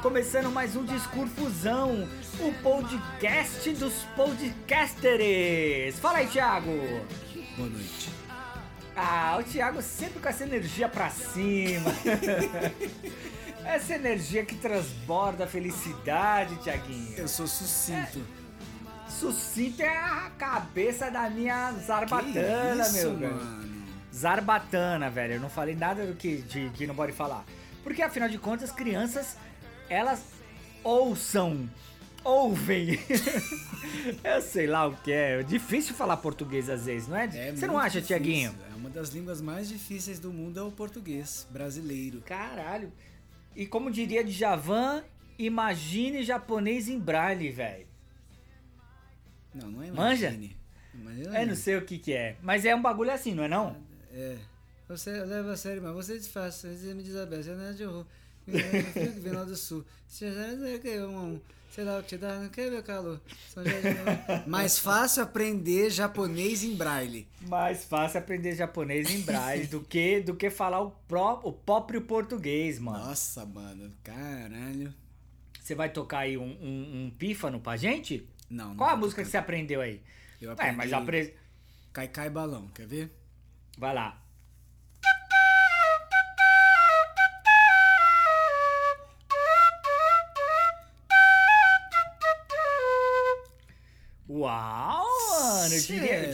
Começando mais um Discurfusão, o podcast dos podcasters. Fala aí, Thiago! Boa noite. Ah, o Thiago sempre com essa energia pra cima. essa energia que transborda a felicidade, Thiaguinho. Eu sou sucinto. Sucinto é a cabeça da minha zarbatana, isso, meu velho. mano? Zarbatana, velho. Eu não falei nada do que, de, que não pode falar. Porque afinal de contas, crianças, elas ouçam, ouvem. Eu sei lá o que é. É difícil falar português às vezes, não é? É Você não acha, difícil. Tiaguinho? É uma das línguas mais difíceis do mundo é o português brasileiro. Caralho. E como diria Djavan, imagine japonês em braille, velho. Não, não é Manja? imagine. Imagina Eu não sei o que que é. Mas é um bagulho assim, não é não? É. Você leva a sério, mas você desfaz. Você me diz a beça, né, de horror. Frio que vem lá do sul. Já não um, sei lá o que te dá, não quer meu calor. Mais fácil aprender japonês em braille. Mais fácil aprender japonês em braille do que do que falar o, pró, o próprio português, mano. Nossa, mano, caralho. Você vai tocar aí um, um, um pífano pra gente? Não, não Qual a música que tocar. você aprendeu aí? Eu É, aprendi mas apre... Cai Cai Balão, quer ver? Vai lá.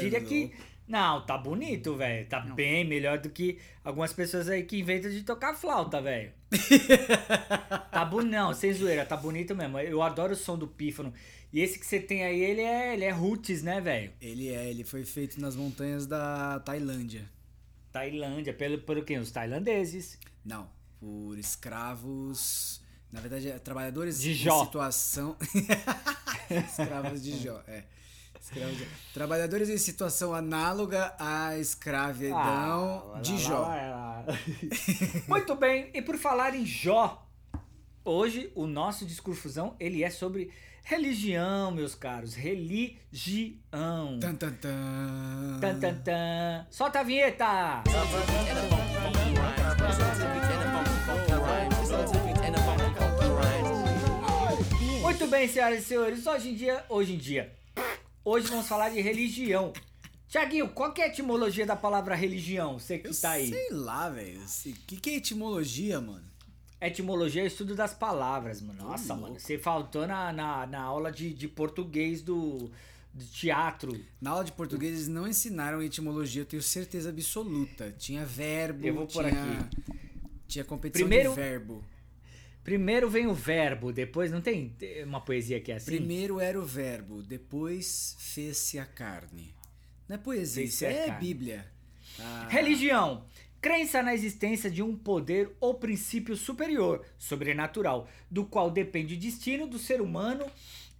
Diria, diria que. Não, tá bonito, velho. Tá bem melhor do que algumas pessoas aí que inventam de tocar flauta, velho. tá bonito, não, sem zoeira, tá bonito mesmo. Eu adoro o som do pífano. E esse que você tem aí, ele é, ele é roots, né, velho? Ele é, ele foi feito nas montanhas da Tailândia. Tailândia, pelo, pelo quê? Os tailandeses. Não, por escravos. Na verdade, é trabalhadores De Jó. situação. escravos de Jó, é. Escravos. Trabalhadores em situação análoga à escravidão Ah, de lá, Jó. lá, lá. Muito bem, e por falar em Jó, hoje o nosso discursuzão, ele é sobre religião, meus caros, religião. Tan, tan, tan. Tan, tan, tan. Solta a vinheta! Muito bem, senhoras e senhores, hoje em dia, hoje em dia, hoje vamos falar de religião. Tiaguinho, qual que é a etimologia da palavra religião? Você que Eu tá aí. sei lá, velho. O que, que é etimologia, mano? Etimologia é o estudo das palavras, mano. Nossa, louco. mano, você faltou na, na, na aula de, de português do, do teatro. Na aula de português eles não ensinaram etimologia, eu tenho certeza absoluta. Tinha verbo, Eu vou por tinha, aqui. tinha competição Primeiro- de verbo. Primeiro vem o verbo, depois não tem uma poesia que é assim? Primeiro era o verbo, depois fez-se a carne. Não é poesia, isso é carne. Bíblia. Ah, Religião. Crença na existência de um poder ou princípio superior, sobrenatural, do qual depende o destino do ser humano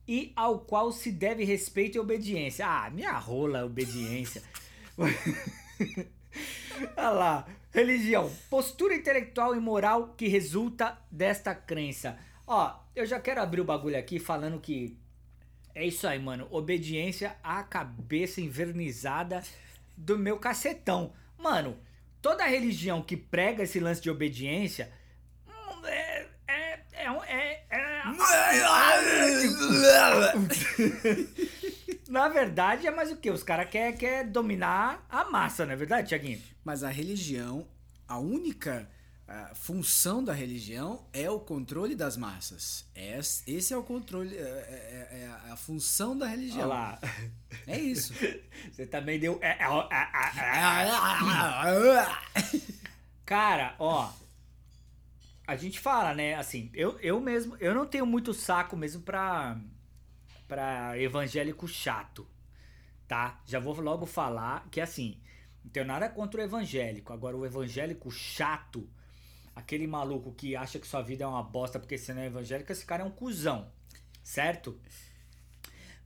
e ao qual se deve respeito e obediência. Ah, minha rola, obediência. Olha lá. Religião. Postura intelectual e moral que resulta desta crença. Ó, eu já quero abrir o bagulho aqui falando que é isso aí, mano. Obediência à cabeça invernizada do meu cacetão. Mano, toda religião que prega esse lance de obediência. hum, É. É. É. é, é- Na verdade, é mais o que? Os caras querem quer dominar a massa, não é verdade, Tiaguinho? Mas a religião, a única ah, função da religião é o controle das massas. Es- Esse é o controle, é, é- é a função da Olha religião. lá. É isso. Você também deu. é, é, é, é, é. Cara, ó. A gente fala, né? Assim, eu, eu mesmo. Eu não tenho muito saco mesmo pra. Pra evangélico chato. Tá? Já vou logo falar que assim. Não tenho nada contra o evangélico. Agora, o evangélico chato. Aquele maluco que acha que sua vida é uma bosta porque você não é evangélico, esse cara é um cuzão. Certo?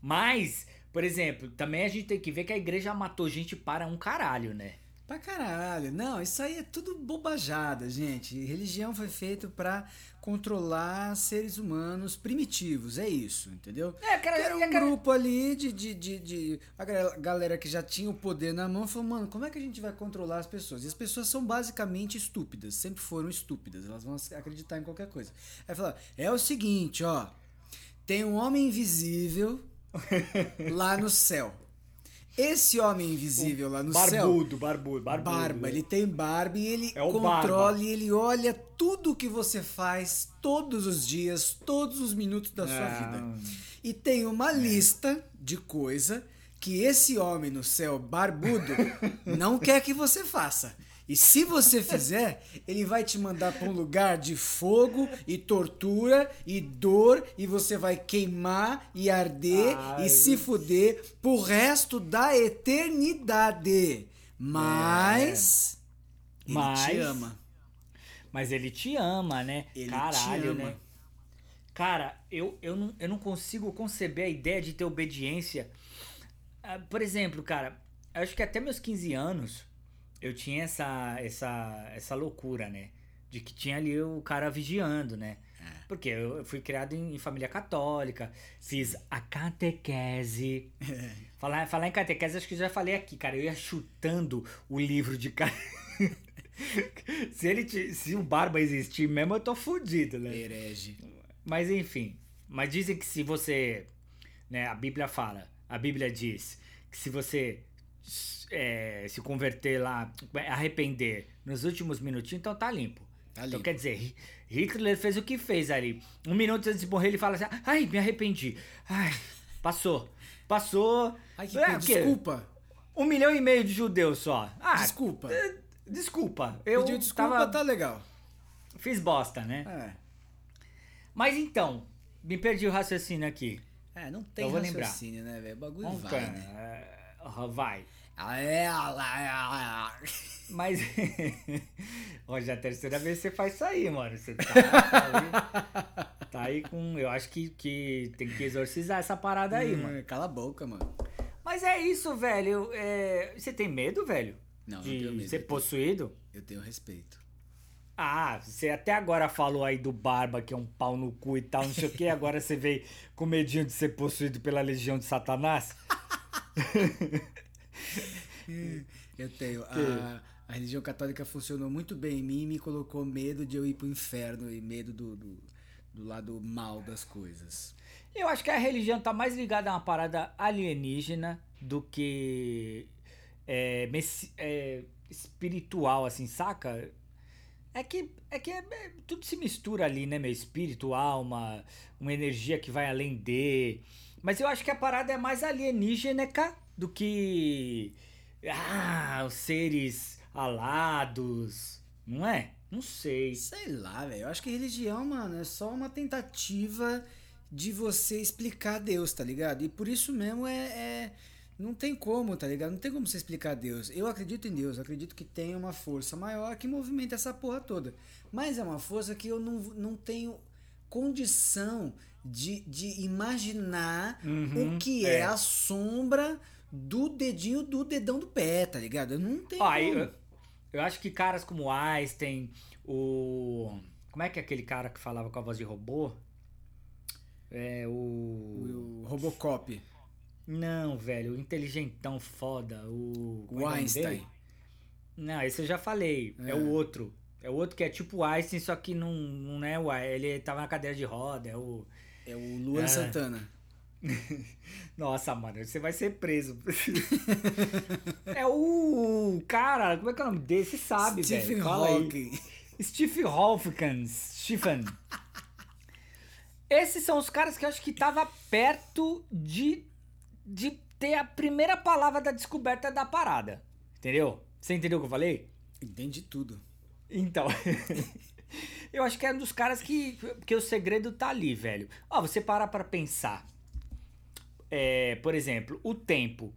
Mas, por exemplo, também a gente tem que ver que a igreja matou gente para um caralho, né? Pra caralho. Não, isso aí é tudo bobajada, gente. Religião foi feito pra controlar seres humanos primitivos, é isso, entendeu? É, cara, Era um aquela- grupo ali de, de, de, de- A gal- galera que já tinha o poder na mão falou, mano, como é que a gente vai controlar as pessoas? E as pessoas são basicamente estúpidas, sempre foram estúpidas, elas vão acreditar em qualquer coisa. Aí falou, é o seguinte, ó, tem um homem invisível lá no céu. Esse homem invisível lá no céu barbudo, barbudo, barbudo. barba, ele tem barba e ele É o controla e ele olha tudo que você faz todos os dias, todos os minutos da sua Ah. vida. E tem uma lista de coisa que esse homem no céu barbudo não quer que você faça. E se você fizer, ele vai te mandar para um lugar de fogo e tortura e dor e você vai queimar e arder Ai, e se fuder pro resto da eternidade. Mas ele Mas- te ama. Mas ele te ama, né? Ele te Caralho, ama. né? Cara, eu, eu, não, eu não consigo conceber a ideia de ter obediência. Ah, Por exemplo, cara, acho que até meus 15 anos eu tinha essa, essa, essa loucura, né? De que tinha ali o cara vigiando, né? É. Porque eu fui criado em, em família católica, fiz a catequese. É. Falar, falar em catequese, acho que já falei aqui, cara. Eu ia chutando o livro de cara. se, ele te- se o Barba existir mesmo, eu tô fudido, né? Herege. Mas enfim. Mas dizem que se você. Né, a Bíblia fala. A Bíblia diz que se você é, se converter lá, arrepender nos últimos minutinhos, então tá limpo. Tá Então limpo. quer dizer, Hi- Hitler fez o que fez ali. Um minuto antes de morrer, ele fala assim: ai, me arrependi. Ai, passou. Passou. Ai, que É, desculpa. Um milhão e meio de judeus só. Ah, Desculpa. é, Desculpa. Eu Pediu desculpa, tava, tá legal. fiz bosta, né? É. Mas então, me perdi o raciocínio aqui. É, não tem Eu vou lembrar. raciocínio, né, velho? O bagulho Vamos vai, né? ah, vai. Mas. Hoje é a terceira vez que você faz isso aí, mano. Você tá, tá aí, tá aí com. Eu acho que, que tem que exorcizar essa parada aí, Hum, mano. Cala a boca, mano. Mas é isso, velho. é, Você tem medo, velho? Não, não de tenho medo. ser Eu tenho- possuído? Eu tenho respeito. Ah, você até agora falou aí do Barba, que é um pau no cu e tal, não sei o que. Agora você veio com medinho de ser possuído pela legião de Satanás? Eu tenho. A, a religião católica funcionou muito bem em mim e me colocou medo de eu ir pro inferno e medo do, do, do lado mal das coisas. Eu acho que a religião tá mais ligada a uma parada alienígena do que é, é, espiritual, assim, saca? É que, é que é- é- tudo se mistura ali, né, meu? Espírito, alma, uma energia que vai além de. Mas eu acho que a parada é mais alienígenica do que. Ah, os seres alados. Não é? Não sei. Sei lá, velho. Eu acho que religião, mano, é só uma tentativa de você explicar Deus, tá ligado? E por isso mesmo é, é- Não tem como, tá ligado? Não tem como você explicar Deus. Eu acredito em Deus, eu acredito que tem uma força maior que movimenta essa porra toda. Mas é uma força que eu não, não tenho condição de, de imaginar Uhum, o que é. a sombra do dedinho do dedão do pé, tá ligado? Eu não tenho Ó, eu, eu acho que caras como Einstein, o. Como é que é aquele cara que falava com a voz de robô? É o. O Robocop, Não, velho, o inteligentão foda, o. é o é nome Einstein. Não, esse eu já falei. É. É. o outro. É o outro que é tipo o Einstein, só que não, não é o. Ele tava na cadeira de roda, é o. É o Luan É. Santana. Nossa, mano, você vai ser preso. é o cara, como é que é o nome desse? Você sabe, Stephen velho. Aí. Hawking. Steve Hawkins, Stephen. Esses são os caras que eu acho que tava perto de, de ter a primeira palavra da descoberta da parada. Entendeu? Você entendeu o que eu falei? Entendi tudo. Então. eu acho que é um dos caras que, que o segredo tá ali, velho. Ó, você parar pra pensar. É, por exemplo, o tempo.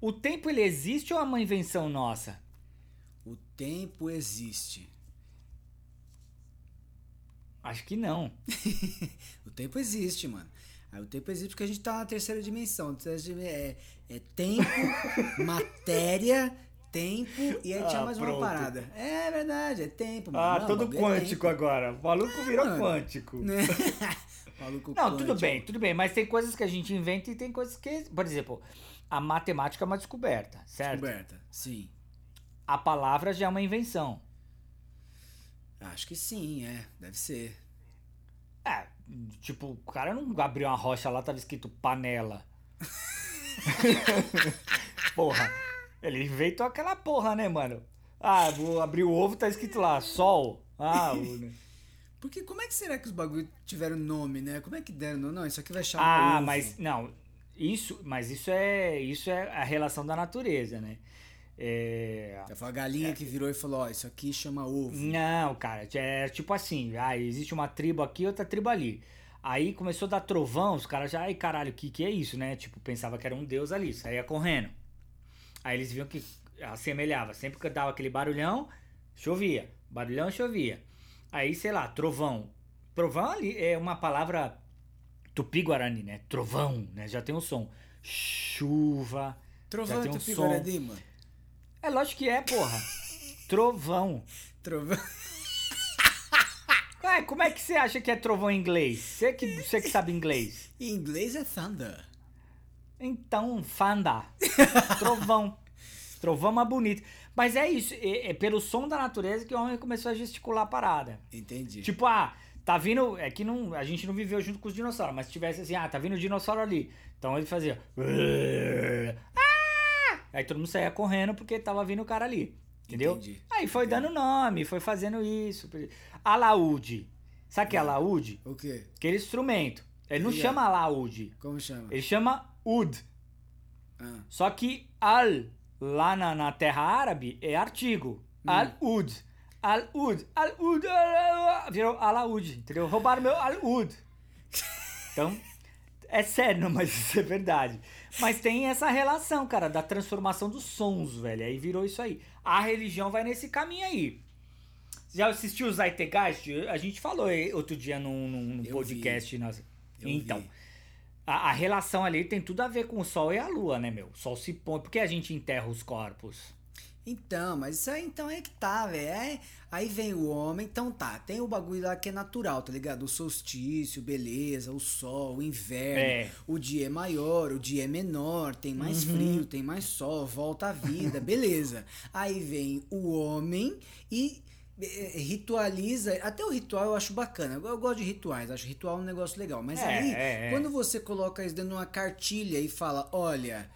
O tempo ele existe ou é uma invenção nossa? O tempo existe. Acho que não. O tempo existe, mano. Aí o tempo existe porque a gente tá na terceira dimensão. Dim- É, é tempo, matéria, tempo e aí Ah, tinha mais pronto. uma parada. É verdade, é tempo, mano. Ah, Não, todo é quântico tempo. agora. O maluco virou mano. quântico. Né? Maluco Não, tudo bem, tudo bem. Mas tem coisas que a gente inventa e tem coisas que. Por exemplo, a matemática é uma descoberta, certo? Descoberta, sim. A palavra já é uma invenção. Acho que sim, é. Deve ser. É, tipo, o cara não abriu uma rocha lá, tava escrito panela. porra. Ele inventou aquela porra, né, mano? Ah, vou abrir o ovo, tá escrito lá, sol. Ah, o... Porque como é que será que os bagulho tiveram nome, né? Como é que deram? Não, isso aqui vai chamar ah mas não. Isso, mas isso é, isso é a relação da natureza, né? É, Foi a galinha que virou e falou, ó, isso aqui chama ovo. Não, cara, é tipo assim, ah, existe uma tribo aqui, outra tribo ali. Aí começou a dar trovão, os caras já, ai caralho, o que, que é isso, né? Tipo, pensava que era um deus ali, saía correndo. Aí eles viam que assemelhava, sempre que dava aquele barulhão, chovia. Barulhão, chovia. Aí, sei lá, trovão. Trovão ali é uma palavra tupi-guarani, né? Trovão, né? Já tem um som. Chuva. Trovão já tem e um Tupi som. Guarani, mano. É lógico que é, porra. Trovão. Trovão. Ué, como é que você acha que é trovão em inglês? Você que, você que sabe inglês. Em inglês é thunder. Então, fanda. Trovão. Trovão mais bonito. Mas é isso, é, é pelo som da natureza que o homem começou a gesticular a parada. Entendi. Tipo, ah, tá vindo. É que não, a gente não viveu junto com os dinossauros, mas se tivesse assim, ah, tá vindo o dinossauro ali. Então ele fazia. Ah! Aí todo mundo saía correndo porque tava vindo o cara ali. Entendeu? Entendi. Aí foi dando nome, foi fazendo isso. Alaúde. Sabe o que é alaúde? O quê? Aquele instrumento. Ele não Obrigado. chama alaúde. Como chama? Ele chama ud. Ah, Só que al, lá na, na terra árabe, é artigo. Al-ud. Al-ud. Al-ud. al- Virou alaúde, entendeu? Roubaram meu al-ud. Então, é sério, mas isso é verdade. Mas tem essa relação, cara, da transformação dos sons, velho. Aí virou isso aí. A religião vai nesse caminho aí. Já assistiu o Zeitgeist? A gente falou outro dia num, num- podcast. Eu Então, vi. A, a relação ali tem tudo a ver com o Sol e a Lua, né, meu? O Sol se põe. Por que a gente enterra os corpos? Então, mas isso aí então é que tá, velho. É, aí vem o homem, então tá, tem o bagulho lá que é natural, tá ligado? O solstício, beleza, o sol, o inverno, É. o dia é maior, o dia é menor, tem mais Uhum. frio, tem mais sol, volta a vida, beleza. Aí vem o homem e ritualiza, até o ritual eu acho bacana, eu, gosto de rituais, acho ritual um negócio legal, mas É, aí, é, é. quando você coloca isso dentro de uma cartilha e fala, olha,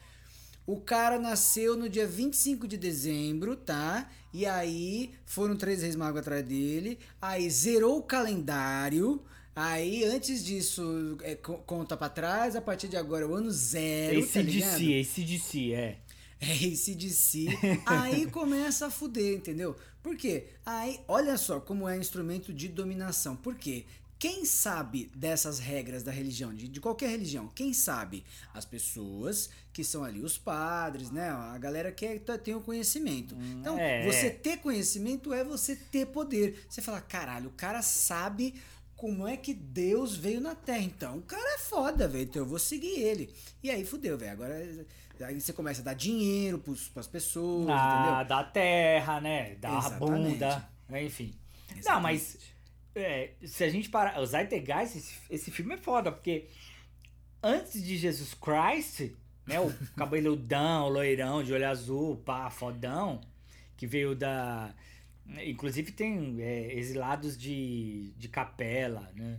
o cara nasceu no dia 25 de dezembro, tá? E aí foram três reis magos atrás dele. Aí zerou o calendário. Aí antes disso, é, co- conta pra trás. A partir de agora é o ano zero. Esse tá de si, esse de si, é. É esse de si. aí começa a fuder, entendeu? Por quê? Aí, olha só como é instrumento de dominação. Por quê? Quem sabe dessas regras da religião, de, de qualquer religião? Quem sabe? As pessoas que são ali os padres, né? A galera que é- tem o conhecimento. Então, é. você ter conhecimento é você ter poder. Você fala, caralho, o cara sabe como é que Deus veio na Terra. Então, o cara é foda, velho. Então eu vou seguir ele. E aí fudeu, velho. Agora aí você começa a dar dinheiro pros, pras pessoas, Ah, entendeu? da terra, né? Da Exatamente. bunda, né? enfim. Não, Exatamente. mas é, se a gente parar. O Zeitgeist, esse, esse filme é foda, porque antes de Jesus Christ, né? O cabeludão, o loirão, de olho azul, pá, fodão, que veio da. Inclusive tem é, exilados de, de capela, né?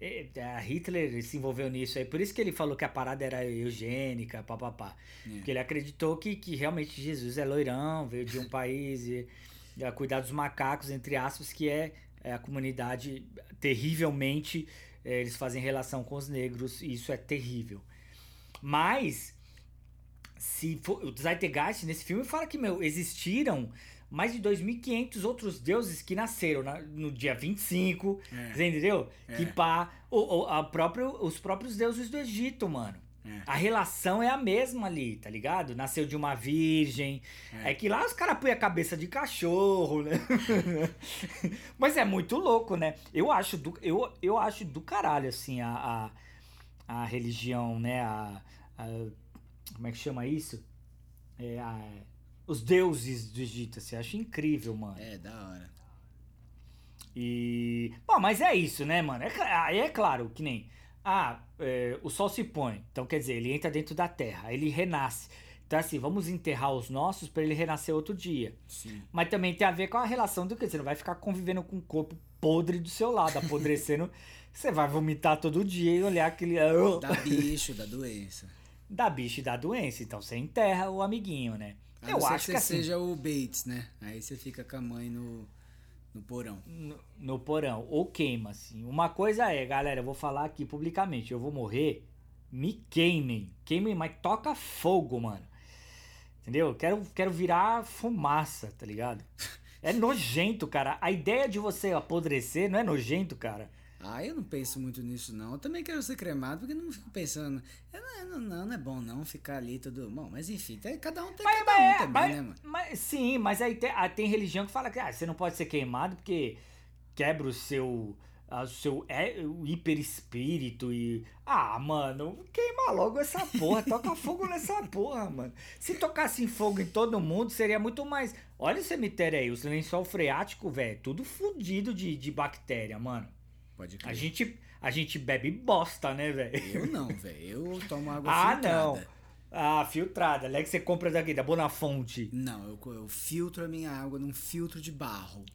E, a Hitler se envolveu nisso aí, por isso que ele falou que a parada era eugênica, papapá. É. Porque ele acreditou que, que realmente Jesus é loirão, veio de um país e, e a cuidar dos macacos, entre aspas, que é, é a comunidade terrivelmente. é, eles fazem relação com os negros e isso é terrível. Mas, se for, o Zeitgeist nesse filme fala que, meu, existiram mais de 2.500 outros deuses que nasceram na- no dia 25, É. você entendeu? É. Que pá, o, o- a próprio, os próprios deuses do Egito, mano. É. A relação é a mesma ali, tá ligado? Nasceu de uma virgem. É, que lá os caras põem a cabeça de cachorro, né? Mas é muito louco, né? Eu acho do, eu, eu acho do caralho, assim, a, a, a religião, né? A, a- como é que chama isso? É a- os deuses do Egito, assim, eu acho incrível, mano. É, da hora. E. Bom, mas é isso, né, mano? É, é claro que nem. Ah, é, o sol se põe. Então quer dizer, ele entra dentro da terra, ele renasce. Então, assim, vamos enterrar os nossos pra ele renascer outro dia. Sim. Mas também tem a ver com a relação do que você não vai ficar convivendo com um corpo podre do seu lado, apodrecendo. você vai vomitar todo dia e olhar aquele. Dá bicho, dá doença. Da bicho e da doença. Então você enterra o amiguinho, né? A Eu acho que que assim. seja o Bates, né? Aí você fica com a mãe no, no porão. no, no porão, ou queima, assim. Uma coisa é, galera, eu vou falar aqui publicamente, eu vou morrer, me queimem. Queimem, mas toca fogo, mano. Entendeu? Quero, quero virar fumaça, tá ligado? É nojento, cara. A ideia de você apodrecer não é nojento, cara. Ah, eu não penso muito nisso, não. Eu também quero ser cremado, porque não fico pensando. Não, não, não, não é bom não ficar ali tudo. Bom, mas enfim, tem- cada um tem Mas, cada um mas- também, mas- né, mano? mas- sim, mas aí tem, ah, tem religião que fala que ah, você não pode ser queimado porque quebra o seu, ah, o seu é, o hiperespírito e. Ah, mano, queima logo essa porra, toca fogo nessa porra, mano. Se tocasse em fogo em todo mundo, seria muito mais. Olha o cemitério aí, os lençol freático, velho, tudo fudido de, de bactéria, mano. Pode crer. A gente, a gente bebe bosta, né, velho? Eu não, velho. Eu tomo água Ah, filtrada. não. Ah, filtrada. Não é que você compra daqui, da Bonafonte. Não, eu, eu filtro a minha água num filtro de barro.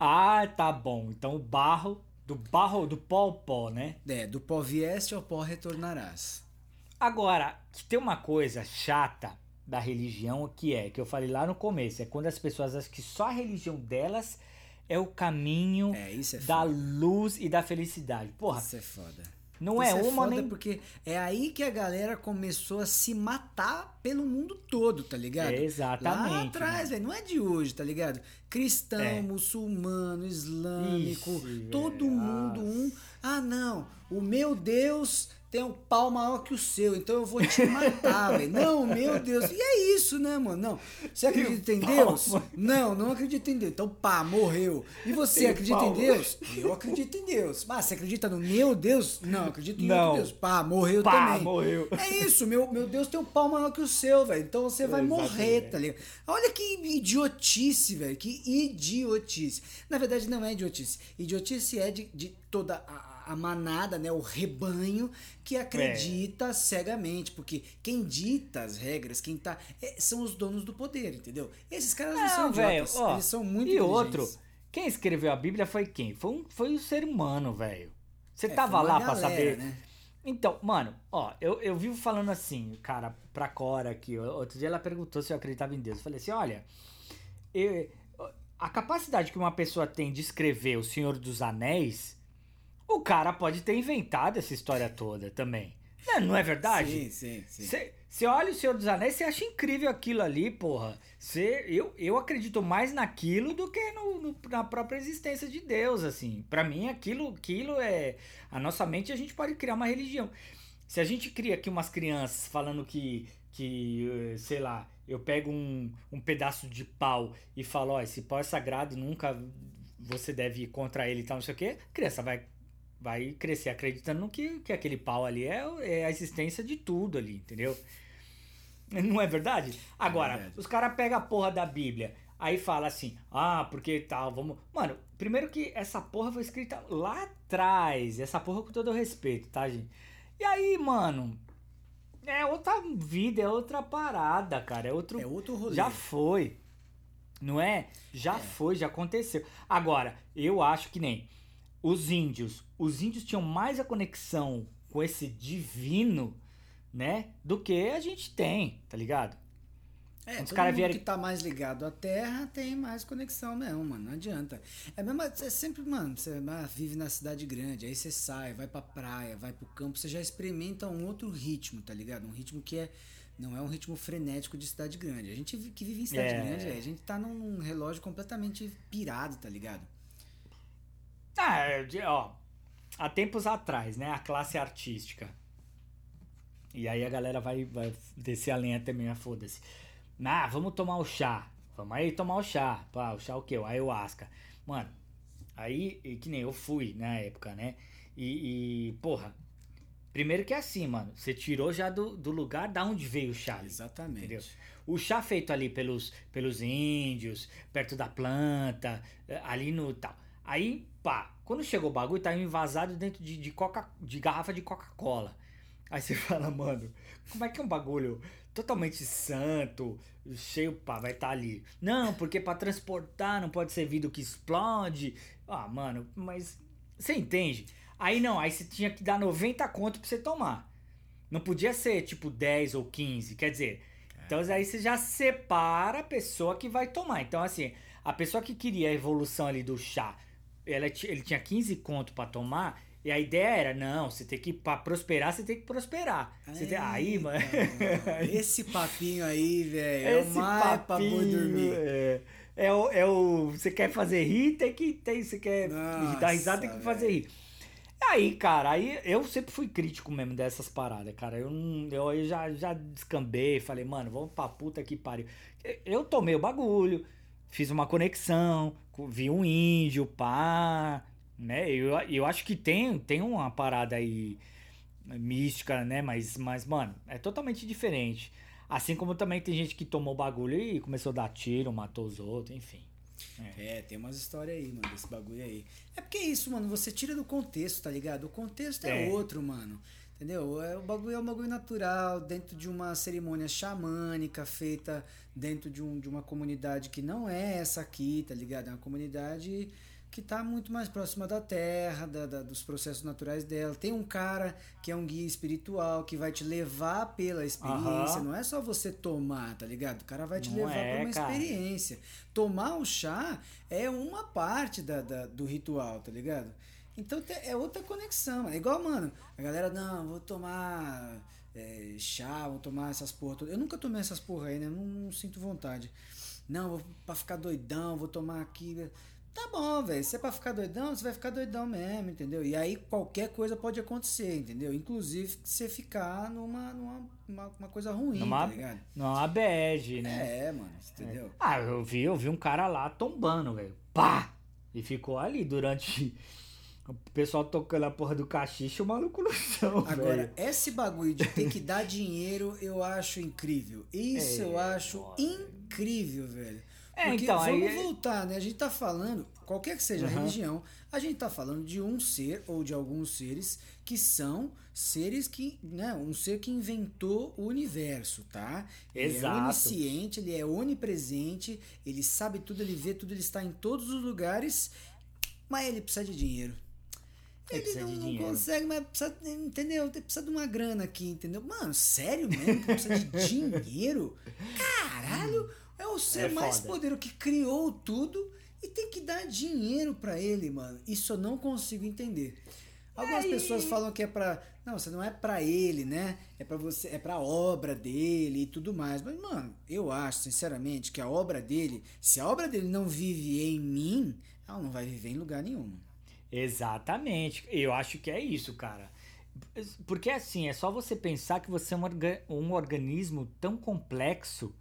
Ah, tá bom. Então o barro, do barro, do pó ao pó, né? É, do pó vieste ao pó retornarás. Agora, que tem uma coisa chata da religião que é, que eu falei lá no começo, é quando as pessoas acham que só a religião delas é o caminho É, é da luz e da felicidade. Porra, Isso é foda. não Isso é uma foda nem... porque é aí que a galera começou a se matar pelo mundo todo, tá ligado? É, exatamente, Lá atrás, velho, não é de hoje, tá ligado? Cristão, É. muçulmano, islâmico, todo mundo um. Ah, não, o meu Deus tem um pau maior que o seu, então eu vou te matar, velho. Não, meu Deus. E é isso, né, mano? Não. Você acredita em Deus? Não, não acredito em Deus. Então, pá, morreu. E você Tem acredita pau. em Deus? Eu acredito em Deus. Mas você acredita no meu Deus? Não, acredito em Não. Deus. Pá, morreu Pá, também. morreu. É isso, meu, meu Deus tem um pau maior que o seu, velho. Então você vai morrer, tá ligado? Olha que idiotice, velho. Que idiotice. Na verdade, não é idiotice. Idiotice é de, de toda a, a manada, né? O rebanho que É. acredita cegamente. Porque quem dita as regras, quem tá. é, são os donos do poder, entendeu? Esses caras não, são Não, velho, idiotas. ó. Eles são muito E outro, quem escreveu a Bíblia foi quem? Foi, um, foi o ser humano, velho. Você É, tava lá pra galera, saber. Né? Então, mano, ó, eu, eu vivo falando assim, cara, pra Cora aqui. Outro dia ela perguntou se eu acreditava em Deus. Eu falei assim: olha, eu- a capacidade que uma pessoa tem de escrever O Senhor dos Anéis, o cara pode ter inventado essa história toda também. Não, não é verdade? Sim, sim, sim. Você olha o Senhor dos Anéis, você acha incrível aquilo ali, porra. Cê, eu, eu acredito mais naquilo do que no, no- na própria existência de Deus, assim. Pra mim, aquilo, aquilo é... A nossa mente, a gente pode criar uma religião. Se a gente cria aqui umas crianças falando que, que eh, sei lá, eu pego um, um pedaço de pau e falo, ó, esse pau é sagrado, nunca você deve ir contra ele e tal, não sei o quê, a criança vai vai crescer acreditando que, que aquele pau ali é, é a existência de tudo ali, entendeu? Não é verdade? Agora, verdade. os caras pegam a porra da Bíblia, aí fala assim, ah, porque tal, vamos. Mano, primeiro que essa porra foi escrita lá atrás, essa porra com todo o respeito, tá, gente? E aí, mano, é outra vida, é outra parada, cara, é outro. É outro rolê. Já foi. Não é? Já foi, já aconteceu. Agora, eu acho que nem os índios. Os índios tinham mais a conexão com esse divino, né? Do que a gente tem, tá ligado? É, os todo cara mundo vierem- que tá mais ligado à Terra tem mais conexão mesmo, mano. Não adianta. É mesmo, é sempre, mano, você ah, vive na cidade grande, aí você sai, vai pra praia, vai pro campo, você já experimenta um outro ritmo, tá ligado? Um ritmo que é. Não é um ritmo frenético de cidade grande. A gente que vive em cidade É. grande, a gente tá num relógio completamente pirado, tá ligado? Ah, ó, há tempos atrás, né? A classe artística. E aí a galera vai, vai descer a lenha também, foda-se. Ah, vamos tomar o chá. Vamos aí tomar o chá. Pá, o chá o quê? O ayahuasca. Mano, aí, e que nem eu fui na época, né? E, e, porra, Primeiro que é assim, mano. Você tirou já do, do lugar da onde veio o chá. Exatamente. Entendeu? O chá feito ali pelos, pelos índios, perto da planta, eh, ali no tal. Aí, pá, quando chegou o bagulho, tá envasado dentro de, de, coca, de garrafa de Coca-Cola. Aí você fala, mano, como é que é um bagulho totalmente santo, cheio, pá, vai estar ali. Não, porque pra transportar não pode ser vidro que explode. Ah, mano, mas você entende? Aí não, aí você tinha que dar 90 conto pra você tomar. Não podia ser tipo 10 ou 15, quer dizer. Então aí você já separa a pessoa que vai tomar. Então assim, a pessoa que queria a evolução ali do chá, ela, ele tinha 15 conto pra tomar, e a ideia era, não, você tem que pra prosperar, você tem que prosperar. Tem- aí, mano, Esse papinho aí, velho, é o mais pra boi papinho, dormir. É, é o, é o. Você quer fazer rir, tem que. Tem, você quer Nossa, dar risada, tem que fazer rir. Aí, cara, aí eu sempre fui crítico mesmo dessas paradas, cara. Eu, eu aí já, já descambei, falei, mano, vamos pra puta que pariu. Eu tomei o bagulho, fiz uma conexão, vi um índio, pá, né? Eu, eu acho que tem, tem uma parada aí mística, né? Mas, mas, mano, é totalmente diferente. Assim como também tem gente que tomou bagulho e começou a dar tiro, matou os outros, enfim. É, tem umas histórias aí, mano, desse bagulho aí. É porque é isso, mano, você tira do contexto, tá ligado? O contexto é, É. outro, mano. Entendeu? É, o bagulho é um bagulho natural, dentro de uma cerimônia xamânica feita dentro de, um, de uma comunidade que não é essa aqui, tá ligado? É uma comunidade que tá muito mais próxima da terra, da, da- dos processos naturais dela. Tem um cara que é um guia espiritual que vai te levar pela experiência. Aham. Não é só você tomar, tá ligado? O cara vai te Não levar é, pra uma cara. experiência. Tomar o chá é uma parte da- do ritual, tá ligado? Então é outra conexão. mano. É igual, mano, a galera, não, vou tomar é, chá, vou tomar essas porra todas. Eu nunca tomei essas porra aí, né? Não, não sinto vontade. Não, vou pra ficar doidão, vou tomar aqui. Tá bom, velho. Se é pra ficar doidão, você vai ficar doidão mesmo, entendeu? E aí qualquer coisa pode acontecer, entendeu? Inclusive você ficar numa, numa uma, coisa ruim, Numa, tá ligado? numa bad, né? É, mano, entendeu? Ah, eu vi, eu vi um cara lá tombando, velho. Pá! E ficou ali durante. O pessoal tocando a porra do cachiche, o maluco no chão, Agora, velho. esse bagulho de ter que dar dinheiro, eu acho incrível. Isso É, eu acho incrível, velho. É, Porque então, vamos aí- voltar, né? A gente tá falando, qualquer que seja a religião, a gente tá falando de um ser ou de alguns seres que são seres que, né, um ser que inventou o universo, tá? Ele é Exato. onisciente, ele é onipresente, ele sabe tudo, ele vê tudo, ele está em todos os lugares, mas ele precisa de dinheiro. Ele não, não consegue, mas precisa, entendeu? Precisa de uma grana aqui, entendeu? Mano, sério mesmo precisa de dinheiro? Caralho, é o ser É mais foda. poderoso que criou tudo e tem que dar dinheiro pra ele, mano. Isso eu não consigo entender. Algumas e- pessoas falam que é pra. Não, você não é pra ele, né? É pra você, é pra obra dele e tudo mais. Mas, mano, eu acho, sinceramente, que a obra dele, se a obra dele não vive em mim, ela não vai viver em lugar nenhum. Exatamente. Eu acho que é isso, cara. Porque assim, é só você pensar que você é um, orga- um organismo tão complexo.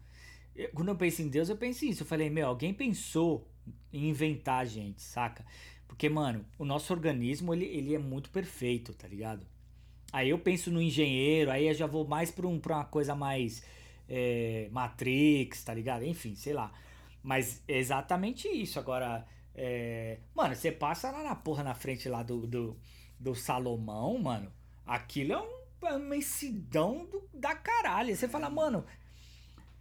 Eu- Quando eu penso em Deus, eu penso isso. Eu falei, meu, alguém pensou em inventar a gente, saca? Porque, mano, o nosso organismo, ele, ele é muito perfeito, tá ligado? Aí eu penso no engenheiro, aí eu já vou mais pra, um, pra uma coisa mais é, Matrix, tá ligado? Enfim, sei lá. Mas é exatamente isso. Agora, é, mano, você passa lá na porra na frente lá do, do, do Salomão, mano. Aquilo é um, é uma imensidão do, da caralho. Você fala, mano,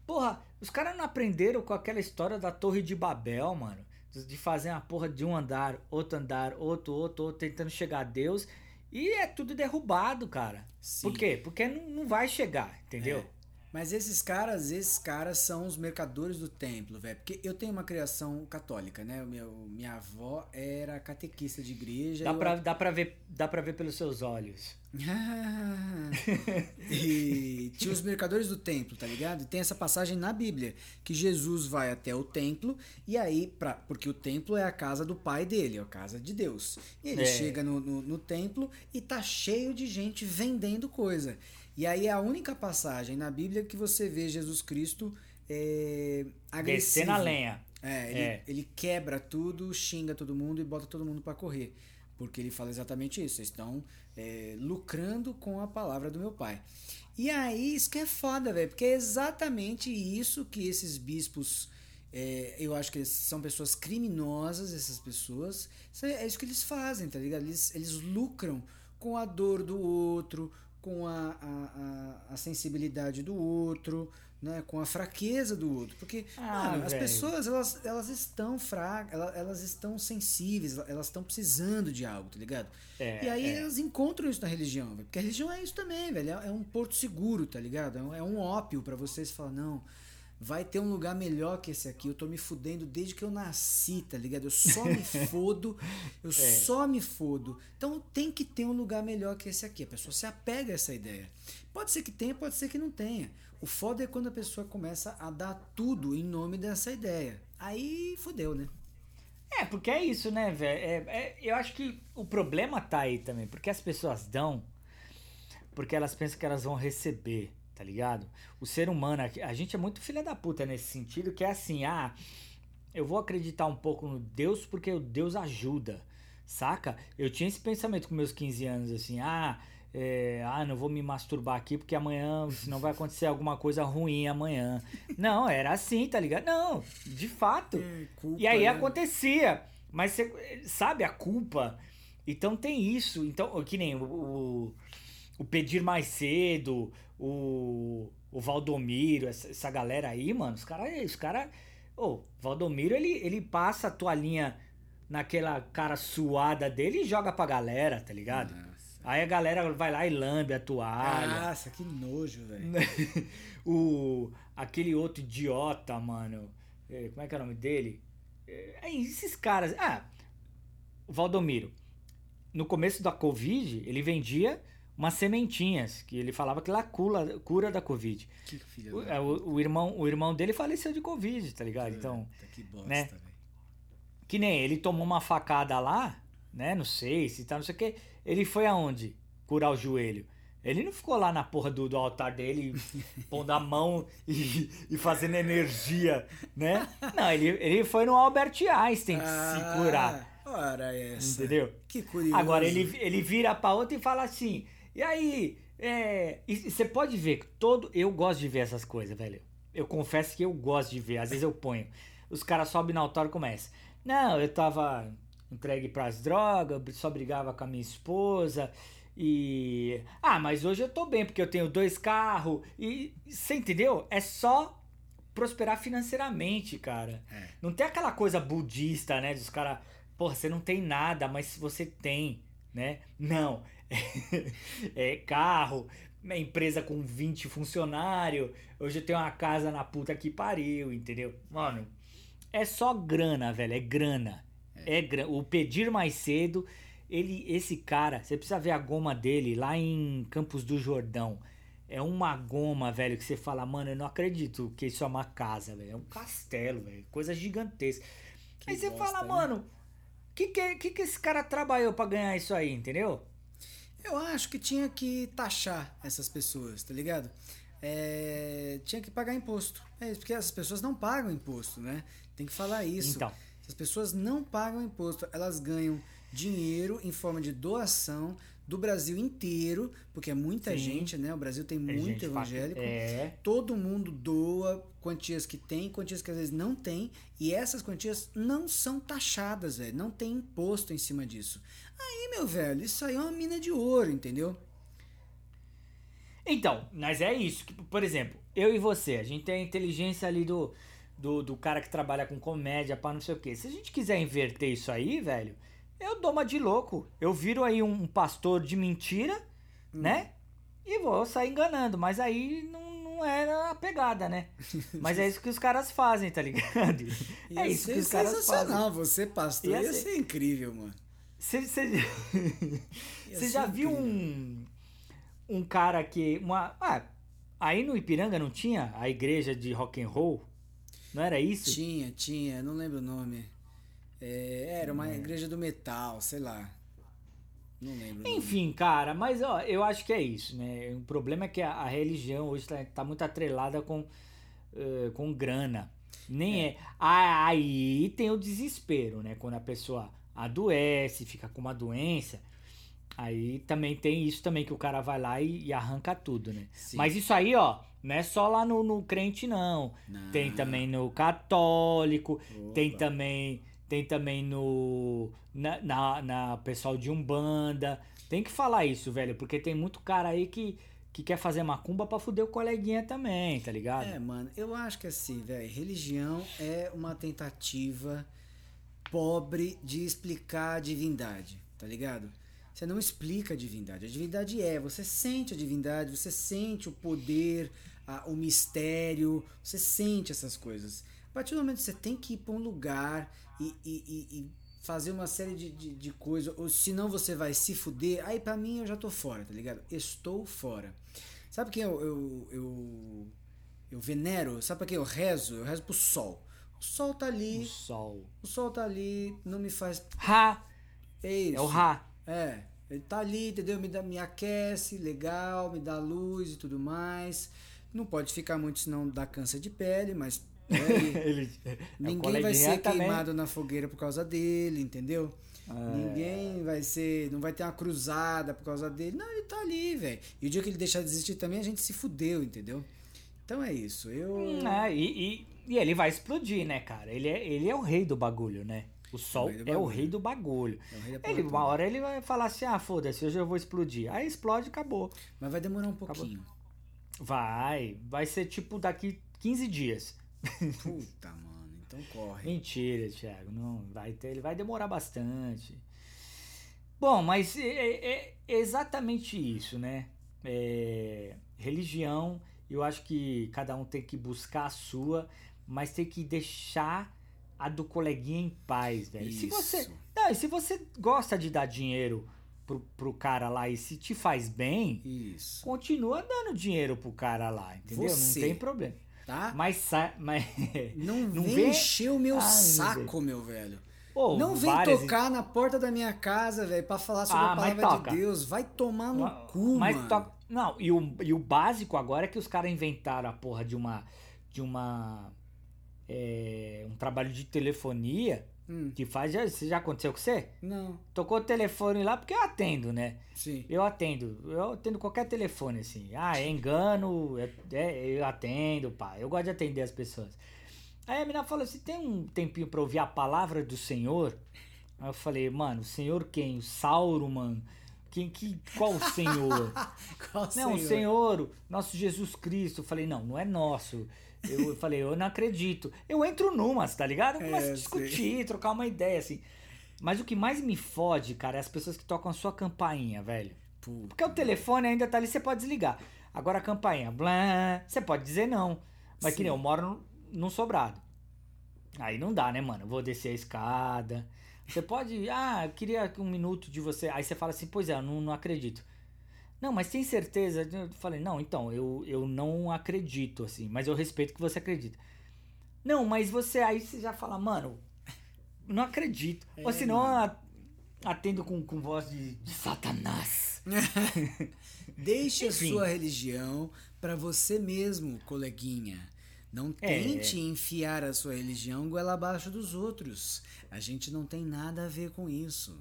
porra, os caras não aprenderam com aquela história da Torre de Babel, mano. De fazer uma porra de um andar, outro andar, outro, outro, outro, tentando chegar a Deus. E é tudo derrubado, cara. Sim. Por quê? Porque não, não vai chegar, entendeu? É. Mas esses caras, esses caras são os mercadores do templo, velho. Porque eu tenho uma criação católica, né? O meu, minha avó era catequista de igreja. Dá eu- pra, dá, pra ver, dá pra ver pelos seus olhos. e tinha os mercadores do templo, tá ligado? E tem essa passagem na Bíblia que Jesus vai até o templo e aí, pra, porque o templo é a casa do pai dele, é a casa de Deus. E ele É. chega no, no, no templo e tá cheio de gente vendendo coisa. E aí é a única passagem na Bíblia que você vê Jesus Cristo é, agressivo. Descendo a lenha. É, ele, É. ele quebra tudo, xinga todo mundo e bota todo mundo pra correr. Porque ele fala exatamente isso. Vocês estão é, lucrando com a palavra do meu pai. E aí, isso que é foda, velho. Porque é exatamente isso que esses bispos. é, eu acho que eles são pessoas criminosas, essas pessoas. Isso É é isso que eles fazem, tá ligado? Eles, eles lucram com a dor do outro, com a, a, a, sensibilidade do outro, né? com a fraqueza do outro. Porque Ah, mano, as pessoas, elas, elas estão fracas, elas, elas estão sensíveis, elas estão precisando de algo, tá ligado? É, e aí é. elas encontram isso na religião. Porque a religião é isso também, velho. É é um porto seguro, tá ligado? É um, é um ópio pra vocês falar, não, vai ter um lugar melhor que esse aqui. Eu tô me fudendo desde que eu nasci, tá ligado? Eu só me fodo, eu só me fodo. Então tem que ter um lugar melhor que esse aqui. A pessoa se apega a essa ideia. Pode ser que tenha, pode ser que não tenha. O foda é quando a pessoa começa a dar tudo em nome dessa ideia. Aí fudeu, né? É, porque é isso, né, velho? É, é- eu acho que o problema tá aí também, porque as pessoas dão porque elas pensam que elas vão receber, tá ligado? O ser humano, a gente é muito filha da puta nesse sentido, que é assim, ah, eu vou acreditar um pouco no Deus porque o Deus ajuda, saca? Eu tinha esse pensamento com meus 15 anos, assim, ah, é, ah, não vou me masturbar aqui porque amanhã, senão vai acontecer alguma coisa ruim amanhã. Não, era assim, tá ligado? Não, de fato. culpa, E aí né? acontecia. Mas você sabe a culpa? Então tem isso. Então, que nem o, o, o Pedir Mais Cedo, o, o Valdomiro, essa, essa galera aí, mano, os caras. Os cara, Ô, Valdomiro, ele, ele passa a toalhinha naquela cara suada dele e joga pra galera, tá ligado? Nossa. Aí a galera vai lá e lambe a toalha. Nossa, que nojo, velho. o aquele outro idiota, mano. É, Como é que é o nome dele? É, é, esses caras. Ah, o Valdomiro. No começo da Covid, ele vendia umas sementinhas que ele falava que lá cura, cura da Covid. Que O, da é, o- o irmão, o irmão dele faleceu de Covid, tá ligado? Então, Puta, que bosta, né? que nem ele tomou uma facada lá, né? Não sei se tá, não sei o que. Ele foi aonde? Curar o joelho. Ele não ficou lá na porra do, do altar dele, pondo a mão e, e fazendo energia, né? Não, ele, ele foi no Albert Einstein se curar, Ah, Ora essa. entendeu? Que curioso. Agora ele, ele vira pra outra e fala assim, e aí, é, você pode ver que todo, eu gosto de ver essas coisas, velho. Eu confesso que eu gosto de ver, às vezes eu ponho. Os caras sobem no altar e começam. Não, eu tava entregue pras drogas, só brigava com a minha esposa e ah, mas hoje eu tô bem porque eu tenho dois carros e você entendeu? É só prosperar financeiramente, cara. É. Não tem aquela coisa budista, né, dos caras, porra, você não tem nada, mas você tem, né? Não. é carro, é empresa com 20 funcionários. Hoje eu tenho uma casa na puta que pariu, entendeu? Mano, é só grana, velho, é grana. É, grana. O pedir mais cedo, ele esse cara, você precisa ver a goma dele lá em Campos do Jordão. É uma goma, velho, que você fala, mano, eu não acredito que isso é uma casa, velho. É um castelo, velho. Coisa gigantesca. Que aí você bosta, fala, né? mano, que, que que que esse cara trabalhou pra ganhar isso aí, entendeu? Eu acho que tinha que taxar essas pessoas, tá ligado? É, tinha que pagar imposto. É isso, porque essas pessoas não pagam imposto, né? Tem que falar isso. Então. Essas pessoas não pagam imposto, elas ganham dinheiro em forma de doação do Brasil inteiro, porque é muita Sim. gente, né? O Brasil tem É muito gente evangélico. É. Todo mundo doa quantias que tem, quantias que às vezes não tem, e essas quantias não são taxadas, velho. Não tem imposto em cima disso. Aí, meu velho, isso aí é uma mina de ouro, entendeu? Então, mas é isso. por exemplo, eu e você, a gente tem a inteligência ali do, do, do cara que trabalha com comédia, para não sei o quê. Se a gente quiser inverter isso aí, velho, eu dou uma de louco. Eu viro aí um, pastor de mentira, né? E vou sair enganando. Mas aí não, não era a pegada, né? Mas é isso que os caras fazem, tá ligado? Ia é isso que os caras fazem. sensacional. Você, pastor, Ia ia, ser- ser incrível, mano. Você já viu um um cara que uma ah, aí no Ipiranga não tinha a igreja de rock and roll? Não era isso? Tinha, tinha, não lembro o nome. É, era uma igreja do metal, sei lá. Não lembro. Enfim, cara, mas ó, eu acho que é isso, né? O problema é que a, a religião hoje tá, tá muito atrelada com, eh, com grana. Nem é. Ah, Aí tem o desespero, né? Quando a pessoa adoece, fica com uma doença. Aí também tem isso também que o cara vai lá e, e arranca tudo, né? Sim. Mas isso aí, ó, não é só lá no, no crente, não. Não. Tem também no católico, tem também tem também no na, na, na pessoal de umbanda. Tem que falar isso, velho, porque tem muito cara aí que, que quer fazer macumba pra fuder o coleguinha também, tá ligado? É, mano, eu acho que assim, velho, religião é uma tentativa pobre de explicar a divindade, tá ligado? Você não explica a divindade. A divindade é, você sente a divindade, você sente o poder, a- o mistério, você sente essas coisas. A partir do momento que você tem que ir pra um lugar e, e- e- fazer uma série de, de, de coisas, ou senão você vai se fuder, aí pra mim eu já tô fora, tá ligado? Estou fora. Sabe quem eu, eu, eu, eu venero? Sabe pra quem eu rezo? Eu rezo pro sol. O sol tá O ali, sol. o sol tá ali, não me faz. Ra, É isso. é o Ra. É, ele tá ali, entendeu? Me, dá, me aquece, legal, me dá luz e tudo mais. Não pode ficar muito, senão dá câncer de pele, mas. É. Ele, é Ninguém vai ser também. queimado na fogueira por causa dele, entendeu? É. Ninguém vai ser. Não vai ter uma cruzada por causa dele. Não, ele tá ali, velho. E o dia que ele deixar de existir também, a gente se fudeu, entendeu? Então é isso. Eu. Hum, é, e, e, e ele vai explodir, né, cara? Ele é, ele é o rei do bagulho, né? O sol do é o rei do bagulho. É rei Ele, uma hora ele vai falar assim: ah, foda-se, hoje eu vou explodir. Aí explode e acabou. Mas vai demorar um pouquinho. Vai, vai ser tipo daqui 15 dias. Puta, mano. Então corre. Mentira, Thiago. Não, vai ter, ele vai demorar bastante. Bom, mas é, é- é exatamente isso, né? É, religião, eu acho que cada um tem que buscar a sua, mas tem que deixar a do coleguinha em paz, velho. Se você, não, e se você gosta de dar dinheiro pro, pro cara lá e se te faz bem, Isso. continua dando dinheiro pro cara lá, entendeu? Você. Não tem problema. Tá? Mas, mas Não, Não vem vê- encher o meu Ai, saco, meu velho. Pô, não vem várias- tocar na porta da minha casa, velho, pra falar sobre Ah, a palavra de Deus. Vai tomar no Mas- cu, mas mano. to- Não, e o, e o básico agora é que os caras inventaram a porra de uma. De uma. é, um trabalho de telefonia Hum, que faz. Já, já aconteceu com você? não, Tocou o telefone lá porque eu atendo, né? sim. Eu atendo. Eu atendo qualquer telefone, assim. Ah, é engano, é, é- eu atendo, pá. Eu gosto de atender as pessoas. Aí a menina falou assim: tem um tempinho pra ouvir a palavra do Senhor? Aí eu falei, mano, o Senhor quem? O Sauron, Quem, que, qual o Senhor? Qual Não, o Senhor, nosso Jesus Cristo. Eu falei, não, não é nosso. Eu falei, eu não acredito. Eu entro numas, tá ligado? Eu começo É, a discutir, trocar uma ideia, assim. Mas o que mais me fode, cara, é as pessoas que tocam a sua campainha, velho. Puta. Porque o telefone ainda tá ali, você pode desligar. Agora a campainha, blá, você pode dizer não. Mas que Sim. nem eu moro num- num sobrado. Aí não dá, né, mano? Eu vou descer a escada. Você pode, ah, eu queria um minuto de você. Aí você fala assim, pois é, eu não, não acredito. Não, mas tem certeza? Eu falei, não, então, eu, eu não acredito, assim, mas eu respeito que você acredita. Não, mas você, aí você já fala, mano, não acredito. Ou É, senão eu a- atendo com, com voz de, de satanás. Deixe Enfim. a sua religião pra você mesmo, coleguinha. Não É. tente enfiar a sua religião goela abaixo dos outros. A gente não tem nada a ver com isso.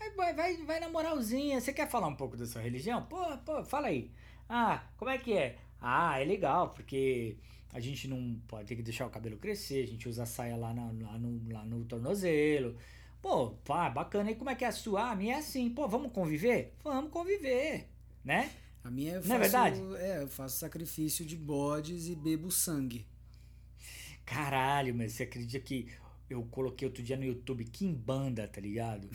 Vai, vai, vai, vai na moralzinha. Você quer falar um pouco da sua religião? Pô, pô, fala aí. Ah, como é que é? Ah, é legal, porque a gente não pode ter que deixar o cabelo crescer, a gente usa saia lá, na- lá, no, lá no tornozelo. Pô, pá, bacana. E como é que é a sua? Ah, a minha é assim. Pô, vamos conviver? Vamos conviver, né? A minha eu faço, Não é verdade? é, eu faço sacrifício de bodes e bebo sangue. Caralho, mas você acredita que eu coloquei outro dia no YouTube Kimbanda, tá ligado?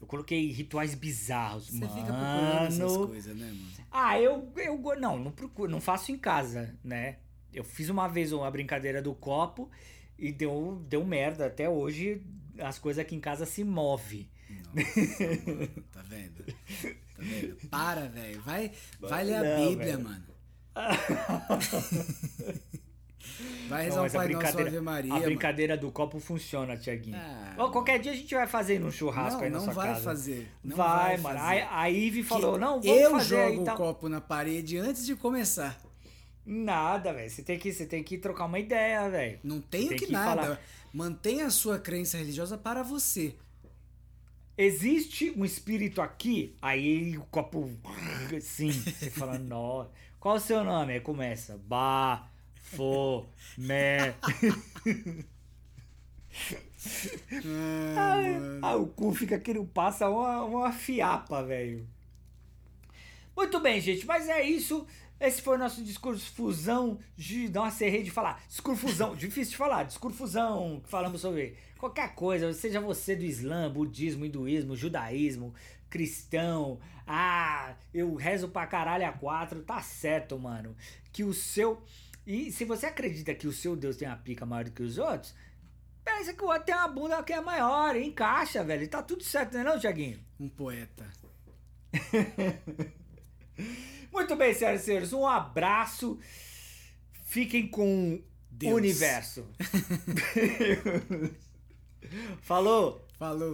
Eu coloquei rituais bizarros, Você mano. fica procurando essas coisas, né, mano? Ah, eu, eu não, não procuro, não faço em casa, né? Eu fiz uma vez uma brincadeira do copo e deu, deu merda. Até hoje as coisas aqui em casa se movem. Nossa, tá vendo? Tá vendo? Para, velho. Vai, vai ler a Não, Bíblia, velho. mano. Vai rezar um Pai Nosso Ave Maria, a mano. brincadeira do copo funciona, Tiaguinho. Ah, Ó, qualquer dia a gente vai fazer no churrasco Não, aí na não sua vai casa. fazer. Não vai, vai mano. fazer. A, a Ivy falou, Que não, vamos eu fazer aí jogo o copo na parede antes de começar. Nada, velho. Você tem que, você tem que trocar uma ideia, velho. Não tenho Tem que, que nada. falar. Mantenha a sua crença religiosa para você. Existe um espírito aqui? Aí o copo. Sim. Você fala, nossa. Qual o seu nome? Aí começa. Ba. Fo. Me. Ah. Ah, o cu fica que não passa uma, uma fiapa, velho. Muito bem, gente, mas é isso. Esse foi o nosso discurso fusão. De, nossa, errei de falar. Discurso fusão, difícil de falar. Discurso fusão, falamos sobre qualquer coisa, seja você do Islã, budismo, hinduísmo, judaísmo, cristão. Ah, eu rezo pra caralho a quatro, tá certo, mano. Que o seu. E se você acredita que o seu Deus tem uma pica maior do que os outros, pensa que o outro tem uma bunda que é maior, encaixa, velho. Tá tudo certo, não é não, Tiaguinho? Um poeta. Muito bem, senhoras e senhores, um abraço. Fiquem com Deus. o universo. Falou! Falou.